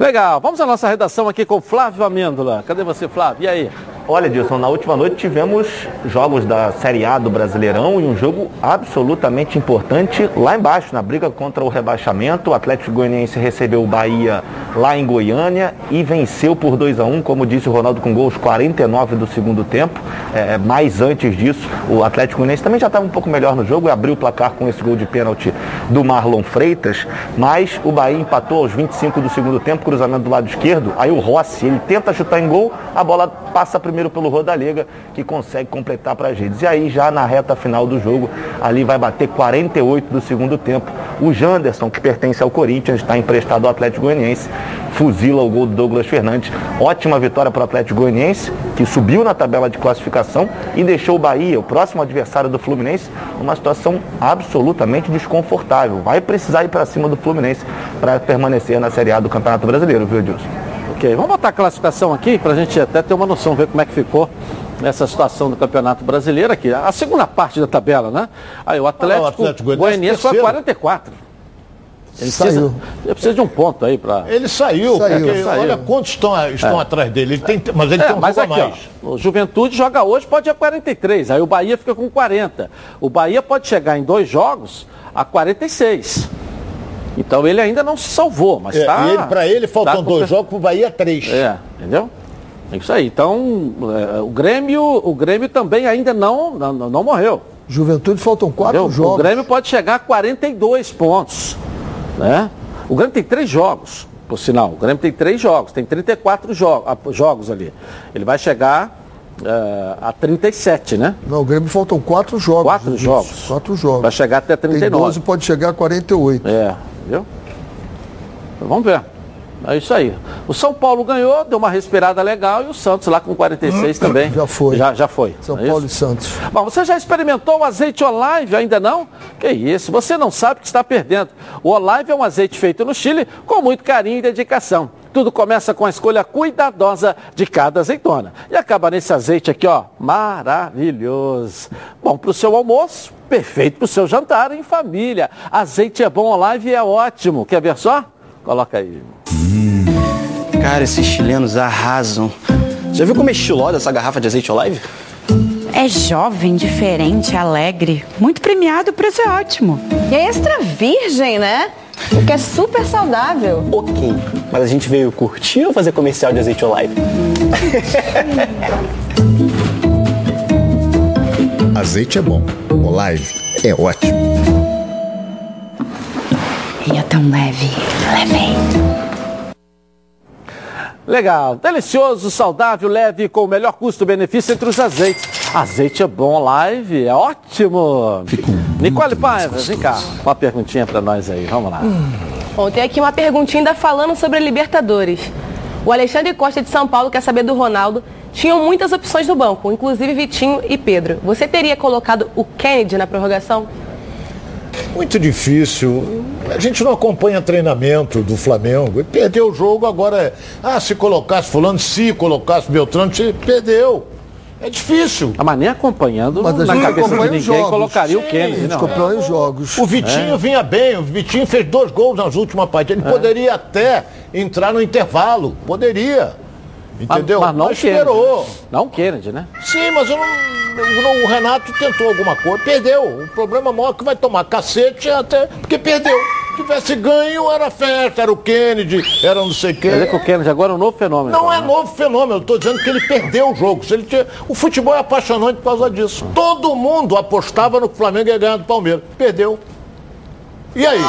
A: Legal, vamos à nossa redação aqui com Flávio Amêndola. Cadê você, Flávio? E aí?
E: Olha, Dilson, na última noite tivemos jogos da Série A do Brasileirão e um jogo absolutamente importante lá embaixo, na briga contra o rebaixamento. O Atlético Goianiense recebeu o Bahia lá em Goiânia e venceu por 2 a 1 como disse o Ronaldo, com gols 49 do segundo tempo. É, mais antes disso, o Atlético Goianiense também já estava um pouco melhor no jogo e abriu o placar com esse gol de pênalti do Marlon Freitas, mas o Bahia empatou aos 25 do segundo tempo, cruzamento do lado esquerdo. Aí o Rossi, ele tenta chutar em gol, a bola passa primeiro pelo Rodalega, que consegue completar para as redes. E aí, já na reta final do jogo, ali vai bater 48 do segundo tempo. O Janderson, que pertence ao Corinthians, está emprestado ao Atlético Goianiense, fuzila o gol do Douglas Fernandes. Ótima vitória para o Atlético Goianiense, que subiu na tabela de classificação e deixou o Bahia, o próximo adversário do Fluminense, numa situação absolutamente desconfortável. Vai precisar ir para cima do Fluminense para permanecer na Série A do Campeonato Brasileiro, viu, Edilson?
A: Ok, vamos botar a classificação aqui para a gente até ter uma noção, ver como é que ficou nessa situação do Campeonato Brasileiro aqui. A segunda parte da tabela, né? Aí o Atlético,
C: Ah, o Atlético
A: Goianiense foi a
C: terceiro.
A: 44. Ele
B: Saiu.
A: precisa, ele precisa de um ponto aí para...
C: Ele saiu,
B: Saiu.
C: porque
A: Saiu.
C: olha quantos estão, estão
A: É.
C: atrás dele. Ele tem, mas ele
A: É,
C: tem um
A: mas
C: jogo
A: aqui,
C: a mais.
A: ó, o Juventude joga hoje, pode ir a 43. Aí o Bahia fica com 40. O Bahia pode chegar em dois jogos a 46. Então ele ainda não se salvou, mas
C: É,
A: tá.
C: e ele, para ele faltam
A: tá com-
C: dois jogos, para o Bahia três.
A: É, entendeu? É isso aí. Então, é, o Grêmio, o Grêmio também ainda não, não, não morreu.
B: Juventude faltam quatro
A: entendeu?
B: jogos.
A: O Grêmio pode chegar a 42 pontos. Né? O Grêmio tem três jogos, por sinal. O Grêmio tem três jogos, tem 34 jo jogos ali. Ele vai chegar é, a 37, né?
B: Não, o Grêmio faltam quatro jogos.
A: Quatro jogos.
B: Quatro jogos.
A: Vai chegar até
B: Tem
A: 39.
B: 12, pode chegar a 48.
A: É, entendeu? Vamos ver. É isso aí. O São Paulo ganhou, deu uma respirada legal e o Santos lá com 46 também.
B: Já foi.
A: Já, já foi.
B: São
A: é
B: Paulo
A: isso?
B: e Santos.
A: Bom, você já experimentou o azeite Olive? Ainda não? Que isso, você não sabe o que está perdendo. O Olive é um azeite feito no Chile com muito carinho e dedicação. Tudo começa com a escolha cuidadosa de cada azeitona. E acaba nesse azeite aqui, ó, maravilhoso. Bom para o seu almoço, perfeito para o seu jantar em família. Azeite é bom, Olive é ótimo. Quer ver só? Coloca aí.
N: Cara, esses chilenos arrasam. Já viu como é estilosa essa garrafa de azeite olive?
O: É jovem, diferente, alegre, muito premiado, o preço é ótimo.
P: E é extra virgem, né? O que é super saudável.
N: Ok, mas a gente veio curtir ou fazer comercial de azeite Olive? *laughs*
C: Azeite é bom, Olive é ótimo.
O: E é tão leve, leve.
A: Legal, delicioso, saudável, leve, com o melhor custo-benefício entre os azeites. Azeite é bom, live, é ótimo. Nicole Paiva, vem cá, uma perguntinha para nós aí, vamos lá.
J: Bom, tem aqui uma perguntinha ainda falando sobre a Libertadores. O Alexandre Costa de São Paulo quer saber do Ronaldo. Tinham muitas opções no banco, inclusive Vitinho e Pedro. Você teria colocado o Kennedy na prorrogação?
C: Muito difícil. A gente não acompanha treinamento do Flamengo. E perdeu o jogo agora. É, ah, se colocasse fulano, se colocasse Beltrano, se perdeu. É difícil.
A: A maneira acompanhando
B: Mas a
A: na
B: gente
A: cabeça de ninguém
B: jogos.
A: colocaria o
B: Sim,
A: Kennedy,
B: A gente
A: não.
B: acompanha os jogos.
C: O Vitinho
B: É.
C: vinha bem, o Vitinho fez dois gols nas últimas partidas. Ele
A: É.
C: poderia até entrar no intervalo. Poderia. Entendeu?
A: Mas, mas não
C: esperou.
A: Kennedy. Não Kennedy, né?
C: Sim, mas eu não- o Renato tentou alguma coisa, perdeu. O problema maior é que vai tomar cacete até porque perdeu. Se tivesse ganho, era festa, era o Kennedy, era não sei quem.
A: Quer dizer que o Kennedy agora é um novo fenômeno.
C: Não
A: então,
C: é
A: né?
C: novo fenômeno, eu estou dizendo que ele perdeu o jogo. Se ele tinha... O futebol é apaixonante por causa disso. Todo mundo apostava no que o Flamengo ia ganhar do Palmeiras. Perdeu. E aí?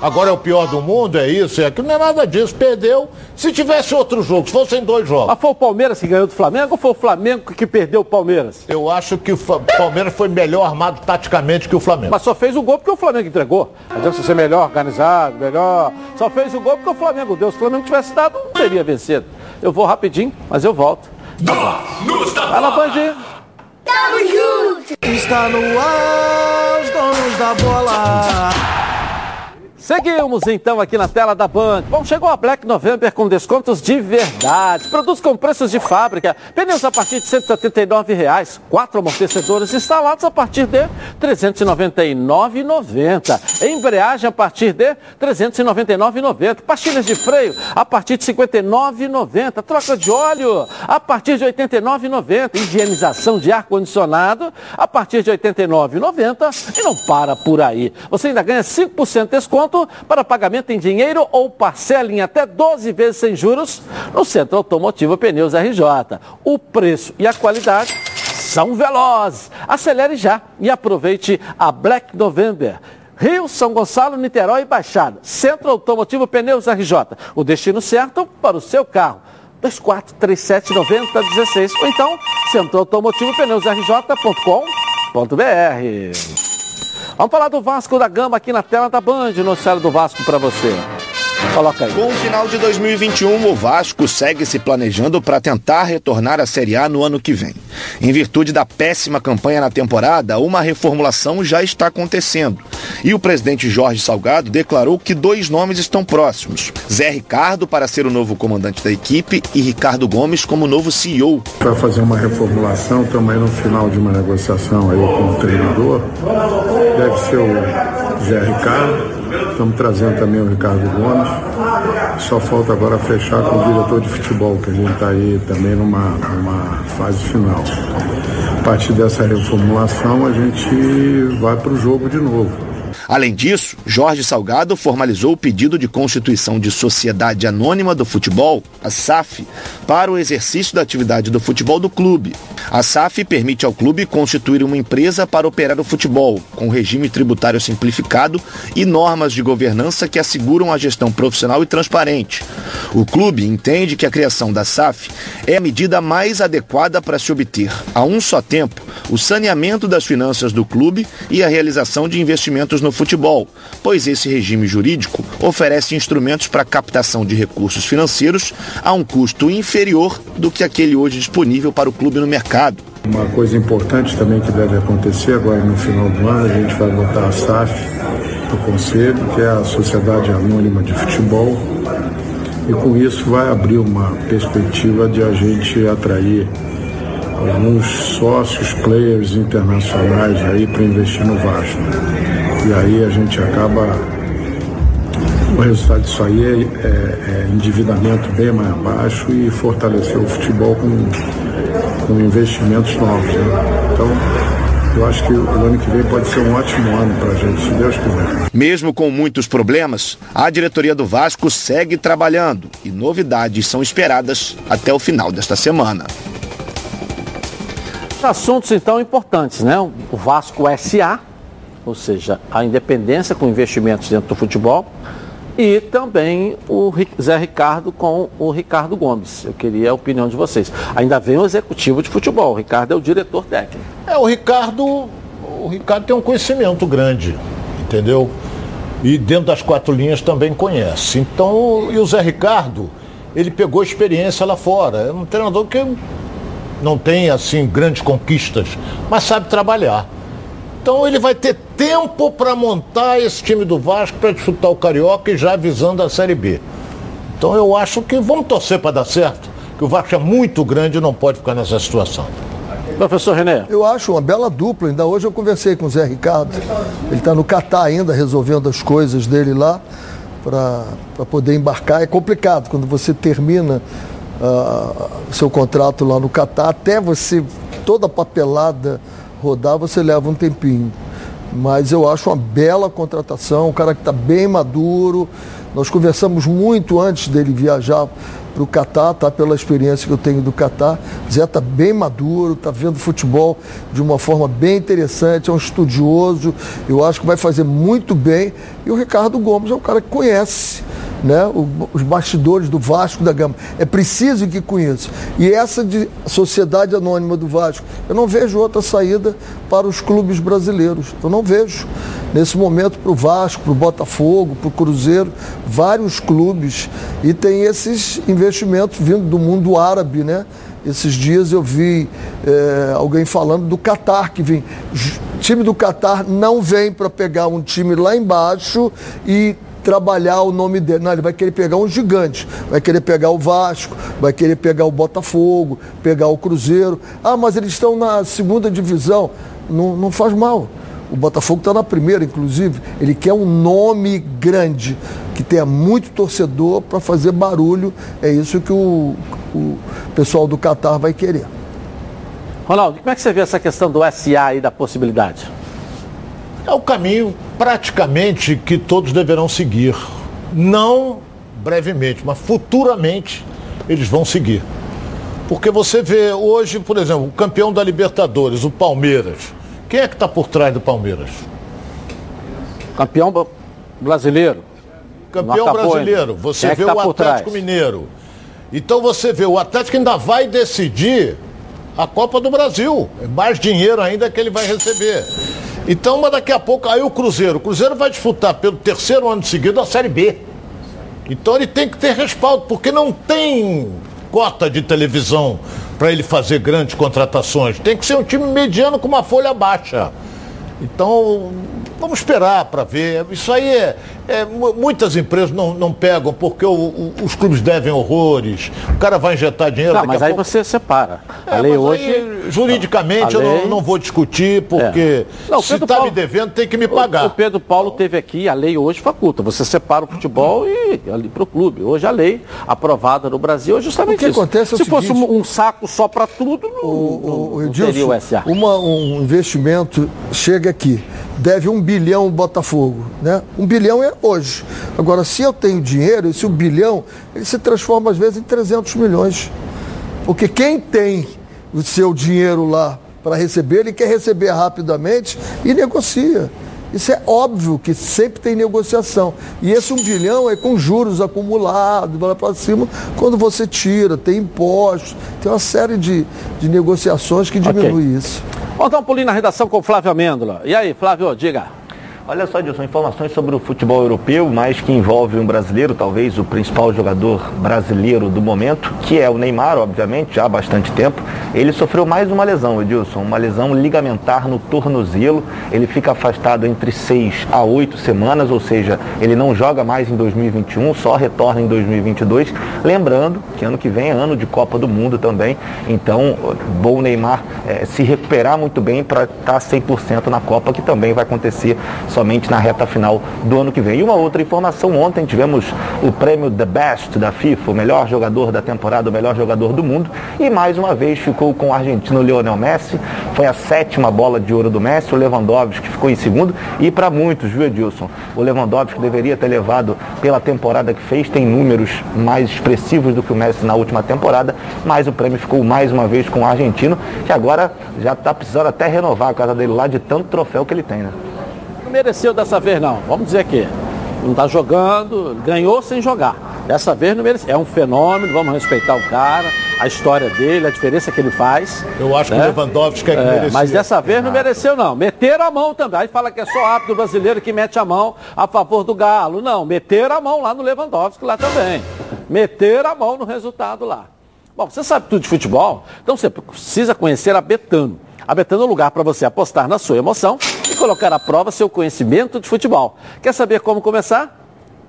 C: Agora é o pior do mundo, é isso, é aquilo, não é nada disso. Perdeu. Se tivesse outro jogo, se fossem dois jogos.
A: Mas foi o Palmeiras que ganhou do Flamengo ou foi o Flamengo que perdeu o Palmeiras?
C: Eu acho que o Palmeiras foi melhor armado taticamente que o Flamengo.
A: Mas só fez o gol porque o Flamengo entregou. Adianta ser melhor organizado, melhor. Só fez o gol porque o Flamengo deu. Se o Flamengo tivesse dado, não teria vencido. Eu vou rapidinho, mas eu volto. Vai lá, Band.
Q: Está no ar, os donos da bola.
A: Seguimos então aqui na tela da Band. Bom, chegou a Black November com descontos de verdade. Produtos com preços de fábrica. Pneus a partir de 179 reais. Quatro amortecedores instalados a partir de R$ 399,90. Embreagem a partir de R$ 399,90. Pastilhas de freio a partir de R$ 59,90. Troca de óleo a partir de R$ 89,90. Higienização de ar-condicionado a partir de R$ 89,90. E não para por aí. Você ainda ganha 5% de desconto para pagamento em dinheiro ou parcela em até 12 vezes sem juros no Centro Automotivo Pneus RJ. O preço e a qualidade são velozes. Acelere já e aproveite a Black November. Rio, São Gonçalo, Niterói e Baixada. Centro Automotivo Pneus RJ. O destino certo para o seu carro. 24379016 ou então centroautomotivopneusrj.com.br. Vamos falar do Vasco da Gama aqui na tela da Band, noticiário do Vasco para você. Coloca aí.
E: Com o final de 2021, o Vasco segue se planejando para tentar retornar à Série A no ano que vem. Em virtude da péssima campanha na temporada, uma reformulação já está acontecendo. E o presidente Jorge Salgado declarou que dois nomes estão próximos: Zé Ricardo para ser o novo comandante da equipe e Ricardo Gomes como novo CEO.
H: Para fazer uma reformulação, aí no final de uma negociação aí com o treinador. Deve ser o Zé Ricardo. Estamos trazendo também o Ricardo Gomes. Só falta agora fechar com o diretor de futebol, que a gente está aí também numa, numa fase final. A partir dessa reformulação, a gente vai para o jogo de novo.
E: Além disso, Jorge Salgado formalizou o pedido de constituição de Sociedade Anônima do Futebol, a SAF, para o exercício da atividade do futebol do clube. A SAF permite ao clube constituir uma empresa para operar o futebol, com regime tributário simplificado e normas de governança que asseguram a gestão profissional e transparente. O clube entende que a criação da SAF é a medida mais adequada para se obter, a um só tempo, o saneamento das finanças do clube e a realização de investimentos no futebol, pois esse regime jurídico oferece instrumentos para captação de recursos financeiros a um custo inferior do que aquele hoje disponível para o clube no mercado.
H: Uma coisa importante também que deve acontecer agora no final do ano, a gente vai votar a SAF do Conselho, que é a Sociedade Anônima de Futebol, e com isso vai abrir uma perspectiva de a gente atrair alguns sócios, players internacionais aí para investir no Vasco. E aí a gente acaba. O resultado disso aí é, é- é endividamento bem mais baixo e fortalecer o futebol com com investimentos novos. Né? Então, eu acho que o ano que vem pode ser um ótimo ano para a gente, se Deus quiser.
E: Mesmo com muitos problemas, a diretoria do Vasco segue trabalhando e novidades são esperadas até o final desta semana.
A: Assuntos então importantes, né? O Vasco SA, ou seja, a independência com investimentos dentro do futebol, e também o Zé Ricardo com o Ricardo Gomes. Eu queria a opinião de vocês. Ainda vem o executivo de futebol, o Ricardo é o diretor técnico.
C: É, o Ricardo, o Ricardo tem um conhecimento grande, entendeu? E dentro das quatro linhas também conhece. Então, e o Zé Ricardo, ele pegou experiência lá fora. É um treinador que não tem assim grandes conquistas, mas sabe trabalhar. Então ele vai ter tempo para montar esse time do Vasco para disputar o Carioca e já visando a Série B. Então eu acho que vamos torcer para dar certo, que o Vasco é muito grande e não pode ficar nessa situação.
A: Professor René.
B: Eu acho uma bela dupla. Ainda hoje eu conversei com o Zé Ricardo. Ele está no Catar ainda, resolvendo as coisas dele lá para poder embarcar. É complicado quando você termina uh, seu contrato lá no Catar, até você, toda papelada rodar, você leva um tempinho. Mas eu acho uma bela contratação, um cara que está bem maduro. Nós conversamos muito antes dele viajar para o Catar, tá? Pela experiência que eu tenho do Catar. Zé está bem maduro, está vendo futebol de uma forma bem interessante, é um estudioso, eu acho que vai fazer muito bem. E o Ricardo Gomes é um cara que conhece né, os bastidores do Vasco da Gama. É preciso que conheça. E essa de Sociedade Anônima do Vasco, eu não vejo outra saída para os clubes brasileiros. Eu não vejo. Nesse momento, para o Vasco, para o Botafogo, para o Cruzeiro, vários clubes. E tem esses investimentos vindo do mundo árabe, né? Esses dias eu vi é, alguém falando do Catar, que vem. O time do Catar não vem para pegar um time lá embaixo e trabalhar o nome dele. Não, ele vai querer pegar um gigante. Vai querer pegar o Vasco, vai querer pegar o Botafogo, pegar o Cruzeiro. Ah, mas eles estão na segunda divisão. Não, não faz mal. O Botafogo está na primeira, inclusive. Ele quer um nome grande, que tenha muito torcedor para fazer barulho. É isso que o, o pessoal do Catar vai querer.
A: Ronaldo, como é que você vê essa questão do SA e da possibilidade?
C: É o caminho praticamente que todos deverão seguir. Não brevemente, mas futuramente eles vão seguir. Porque você vê hoje, por exemplo, o campeão da Libertadores, o Palmeiras. Quem é que está por trás do Palmeiras?
A: Campeão brasileiro.
C: Campeão brasileiro. Você é vê tá o Atlético Mineiro. Então você vê, o Atlético ainda vai decidir a Copa do Brasil. É mais dinheiro ainda que ele vai receber. Então, mas daqui a pouco, aí o Cruzeiro. O Cruzeiro vai disputar pelo terceiro ano seguido a Série B. Então ele tem que ter respaldo, porque não tem cota de televisão para ele fazer grandes contratações. Tem que ser um time mediano com uma folha baixa. Então, vamos esperar para ver. Isso aí é, é, muitas empresas não, não pegam porque o, o, os clubes devem horrores, o cara vai injetar dinheiro.
A: Não, mas aí pouco... você separa.
C: É, a lei hoje. Aí, juridicamente lei... eu não, não, vou discutir, porque é. não, se está me devendo, tem que me pagar.
A: O, o, Pedro Paulo teve aqui, a lei hoje faculta. Você separa o futebol e ali para o clube. Hoje a lei aprovada no Brasil é justamente o que isso. Acontece é se fosse um, saco só para tudo, não, o,
B: não, não teria o SA. Uma, um investimento chega aqui deve um bilhão Botafogo, né? Um bilhão é hoje. Agora, se eu tenho dinheiro, esse um bilhão, ele se transforma às vezes em 300 milhões. Porque quem tem o seu dinheiro lá para receber, ele quer receber rapidamente e negocia. Isso é óbvio que sempre tem negociação. E esse um bilhão é com juros acumulados, vai para cima, quando você tira, tem impostos, tem uma série de, de negociações que diminui okay. isso.
A: Vamos dar um pulinho na redação com o Flávio Amêndola. E aí, Flávio, diga.
G: Olha só, Edson, informações sobre o futebol europeu, mas que envolve um brasileiro, talvez o principal jogador brasileiro do momento, que é o Neymar, obviamente, já há bastante tempo. Ele sofreu mais uma lesão, Edilson, uma lesão ligamentar no tornozelo. Ele fica afastado entre seis a oito semanas, ou seja, ele não joga mais em 2021, só retorna em 2022. Lembrando que ano que vem é ano de Copa do Mundo também, então bom Neymar é, se recuperar muito bem para estar tá 100% na Copa, que também vai acontecer
E: somente na reta final do ano que vem. E uma outra informação, ontem tivemos o prêmio The Best da FIFA, o melhor jogador da temporada, o melhor jogador do mundo, e mais uma vez ficou com o argentino Lionel Messi, foi a sétima bola de ouro do Messi, o Lewandowski ficou em segundo, e para muitos, viu Edilson, o Lewandowski deveria ter levado pela temporada que fez, tem números mais expressivos do que o Messi na última temporada, mas o prêmio ficou mais uma vez com o argentino, que agora já está precisando até renovar a casa dele lá de tanto troféu que ele tem, né?
A: Não mereceu dessa vez não, vamos dizer que não está jogando, ganhou sem jogar. Dessa vez não mereceu. É um fenômeno, vamos respeitar o cara, a história dele, a diferença que ele faz.
C: Eu acho
A: né?
C: que o Lewandowski é que merecia.
A: Mas dessa vez não mereceu, não. Meteram a mão também. Aí fala que é só árbitro brasileiro que mete a mão a favor do Galo. Não, meteram a mão lá no Lewandowski lá também. Meteram a mão no resultado lá. Bom, você sabe tudo de futebol, então você precisa conhecer a Betano. A Betano é um lugar para você apostar na sua emoção e *laughs* colocar à prova seu conhecimento de futebol. Quer saber como começar?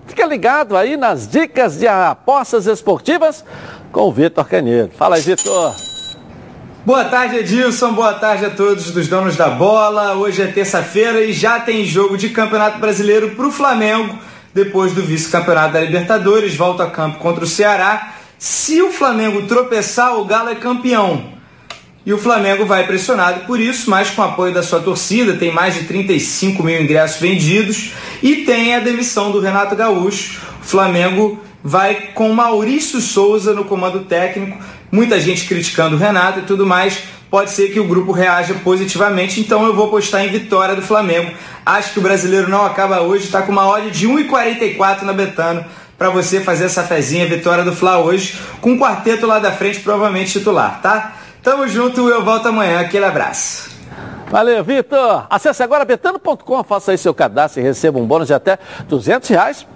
A: Fica ligado aí nas dicas de apostas esportivas com o Vitor Canedo. Fala aí, Vitor.
R: Boa tarde, Edilson. Boa tarde a todos dos donos da bola. Hoje é terça-feira e já tem jogo de Campeonato Brasileiro para o Flamengo. Depois do vice-campeonato da Libertadores, volta a campo contra o Ceará. Se o Flamengo tropeçar, o Galo é campeão. E o Flamengo vai pressionado por isso, mas com apoio da sua torcida, tem mais de 35 mil ingressos vendidos e tem a demissão do Renato Gaúcho. O Flamengo vai com Maurício Souza no comando técnico, muita gente criticando o Renato e tudo mais. Pode ser que o grupo reaja positivamente, então eu vou postar em vitória do Flamengo. Acho que o brasileiro não acaba hoje, está com uma odd de 1,44 na Betano para você fazer essa fezinha, vitória do Fla hoje, com o quarteto lá da frente, provavelmente titular, tá? Tamo junto, eu volto amanhã. Aquele abraço.
A: Valeu, Vitor. Acesse agora betano.com, faça aí seu cadastro e receba um bônus de até 200 reais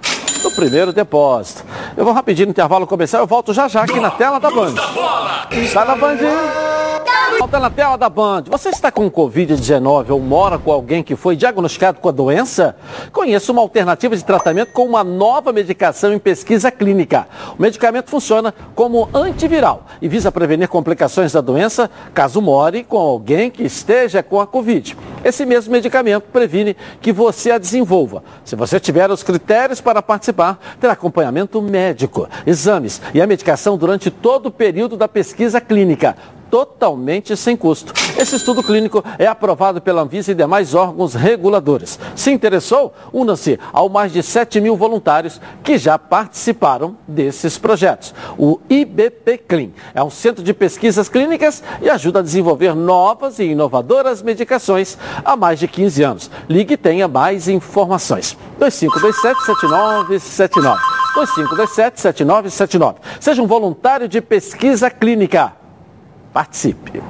A: no primeiro depósito. Eu vou rapidinho no intervalo comercial, eu volto já já aqui na tela da Band. Está na Band? Volta na tela da Band. Você está com Covid-19 ou mora com alguém que foi diagnosticado com a doença? Conheça uma alternativa de tratamento com uma nova medicação em pesquisa clínica. O medicamento funciona como antiviral e visa prevenir complicações da doença caso more com alguém que esteja com a Covid. Esse mesmo medicamento previne que você a desenvolva. Se você tiver os critérios para participar, terá acompanhamento médico, exames e a medicação durante todo o período da pesquisa clínica totalmente sem custo. Esse estudo clínico é aprovado pela Anvisa e demais órgãos reguladores. Se interessou, una-se ao mais de 7 mil voluntários que já participaram desses projetos. O IBP Clean é um centro de pesquisas clínicas e ajuda a desenvolver novas e inovadoras medicações há mais de 15 anos. Ligue e tenha mais informações. 2527-7979. 2527-7979. Seja um voluntário de pesquisa clínica. Participe.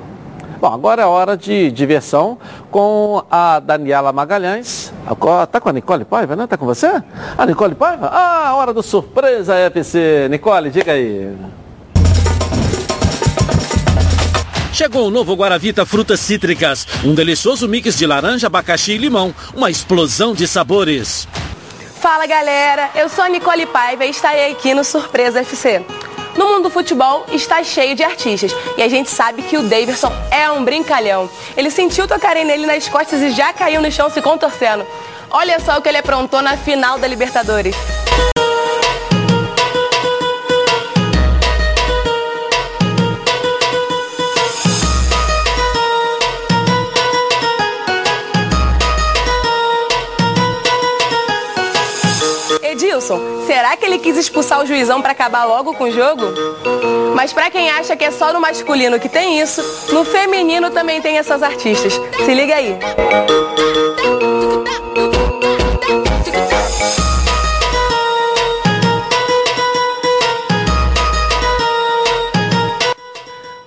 A: Bom, agora é hora de diversão com a Daniela Magalhães. Tá com a Nicole Paiva, né? Tá com você? A Nicole Paiva? Ah, hora do Surpresa FC. Nicole, diga aí.
S: Chegou o novo Guaravita Frutas Cítricas. Um delicioso mix de laranja, abacaxi e limão. Uma explosão de sabores.
J: Fala galera, eu sou a Nicole Paiva e estarei aqui no Surpresa FC. No mundo do futebol está cheio de artistas e a gente sabe que o Davidson é um brincalhão. Ele sentiu tocarem nele nas costas e já caiu no chão se contorcendo. Olha só o que ele aprontou na final da Libertadores. Será que ele quis expulsar o juizão para acabar logo com o jogo? Mas para quem acha que é só no masculino que tem isso, no feminino também tem essas artistas. Se liga aí.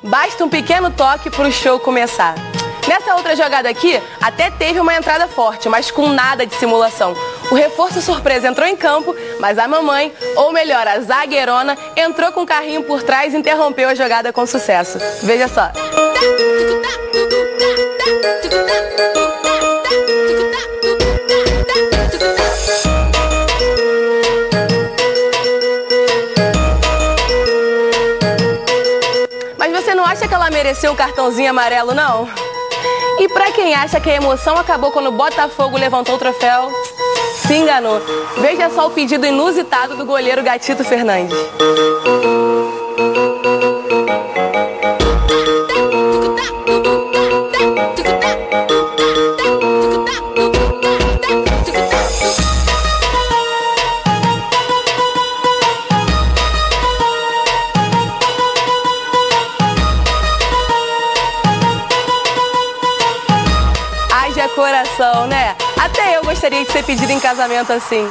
J: Basta um pequeno toque para o show começar. Nessa outra jogada aqui, até teve uma entrada forte, mas com nada de simulação. O reforço surpresa entrou em campo, mas a mamãe, ou melhor, a zagueirona, entrou com o carrinho por trás e interrompeu a jogada com sucesso. Veja só. Mas você não acha que ela mereceu o cartãozinho amarelo, não? E pra quem acha que a emoção acabou quando o Botafogo levantou o troféu, se enganou. Veja só o pedido inusitado do goleiro Gatito Fernandes. Ser pedido em casamento assim.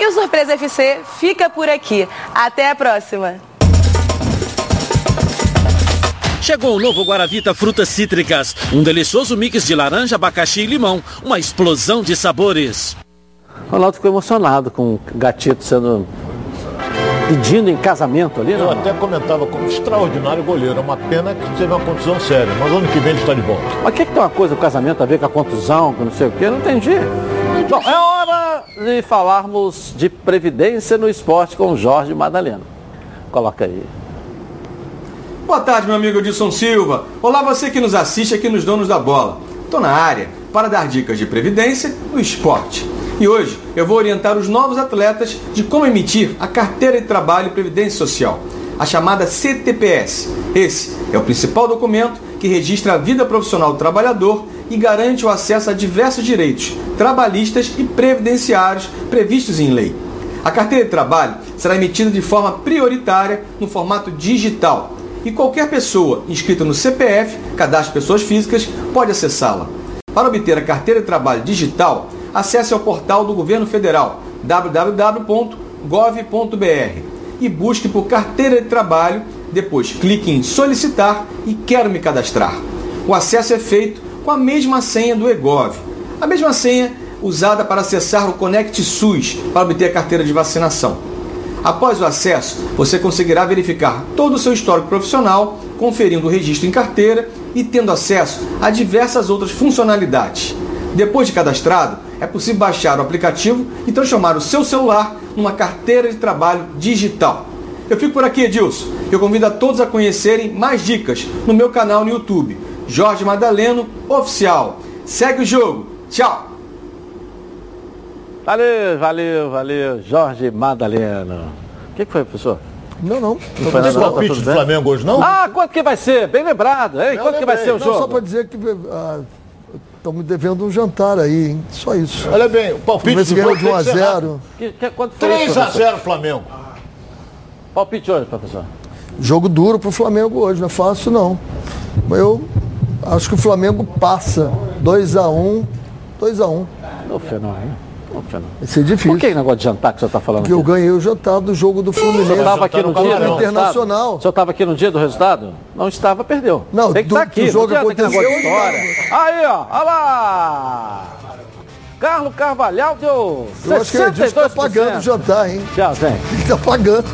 J: E o Surpresa FC fica por aqui. Até a próxima.
T: Chegou o novo Guaravita Frutas Cítricas, um delicioso mix de laranja, abacaxi e limão, uma explosão de sabores.
A: O Ronaldo ficou emocionado com o gatito sendo pedindo em casamento ali,
C: Eu
A: não?
C: até comentava como extraordinário goleiro. É uma pena que teve uma contusão séria, mas ano que vem ele está de volta.
A: Mas o que, que tem uma coisa do casamento a ver com a contusão, com não sei o quê? Eu não entendi. Bom, é hora de falarmos de previdência no esporte com Jorge Madalena. Coloca aí.
U: Boa tarde, meu amigo Edson Silva. Olá, você que nos assiste aqui nos Donos da Bola. Estou na área para dar dicas de previdência no esporte. E hoje eu vou orientar os novos atletas de como emitir a Carteira de Trabalho e Previdência Social, a chamada CTPS. Esse é o principal documento que registra a vida profissional do trabalhador e garante o acesso a diversos direitos trabalhistas e previdenciários previstos em lei. A carteira de trabalho será emitida de forma prioritária no formato digital e qualquer pessoa inscrita no CPF, Cadastro de Pessoas Físicas, pode acessá-la. Para obter a carteira de trabalho digital, acesse ao portal do Governo Federal www.gov.br e busque por carteira de trabalho, depois clique em solicitar e quero me cadastrar. O acesso é feito com a mesma senha do EGOV, a mesma senha usada para acessar o Conect SUS para obter a carteira de vacinação. Após o acesso, você conseguirá verificar todo o seu histórico profissional, conferindo o registro em carteira e tendo acesso a diversas outras funcionalidades. Depois de cadastrado, é possível baixar o aplicativo e transformar o seu celular numa carteira de trabalho digital. Eu fico por aqui, Edilson. Eu convido a todos a conhecerem mais dicas no meu canal no YouTube, Jorge Madaleno Oficial. Segue o jogo. Tchau!
A: Valeu, valeu, valeu. Jorge Madaleno. O que, que foi, professor?
B: Não, não.
A: Não foi nada, não? Tá tudo bem? Ah, quanto que vai ser? Bem lembrado, hein? Quanto que vai ser o
B: Não,
A: jogo?
B: Só para dizer que estão me devendo um jantar aí, hein? Só isso.
C: Olha bem, o palpite do
B: ganhou
C: jogo
B: de 1
C: tem
B: a
C: que ser
B: 0
A: Que, que, quanto foi
C: 3
A: isso,
C: a
A: professor?
C: 0 Flamengo.
A: Palpite hoje, professor.
B: Jogo duro pro Flamengo hoje, não é fácil não. Eu acho que o Flamengo passa 2x1, 2x1.
A: Ô, fenômeno. Ô, fenômeno.
B: Vai ser difícil.
A: Por que negócio de jantar que o senhor está falando
B: Porque eu ganhei o jantar do jogo do
A: O
B: Fluminense.
A: senhor estava aqui no dia do?
B: Internacional.
A: O senhor estava aqui no dia do resultado? Não estava, perdeu.
B: Não,
A: Tem que estar aqui.
B: do jogo
A: não
B: aconteceu,
A: de história. Aí, ó. Olha lá. Carlos Carvalhal deu
B: Eu acho que ele disse que tá
A: 62%.
B: pagando o jantar, hein?
A: Tchau, gente.
B: Ele *laughs* tá pagando.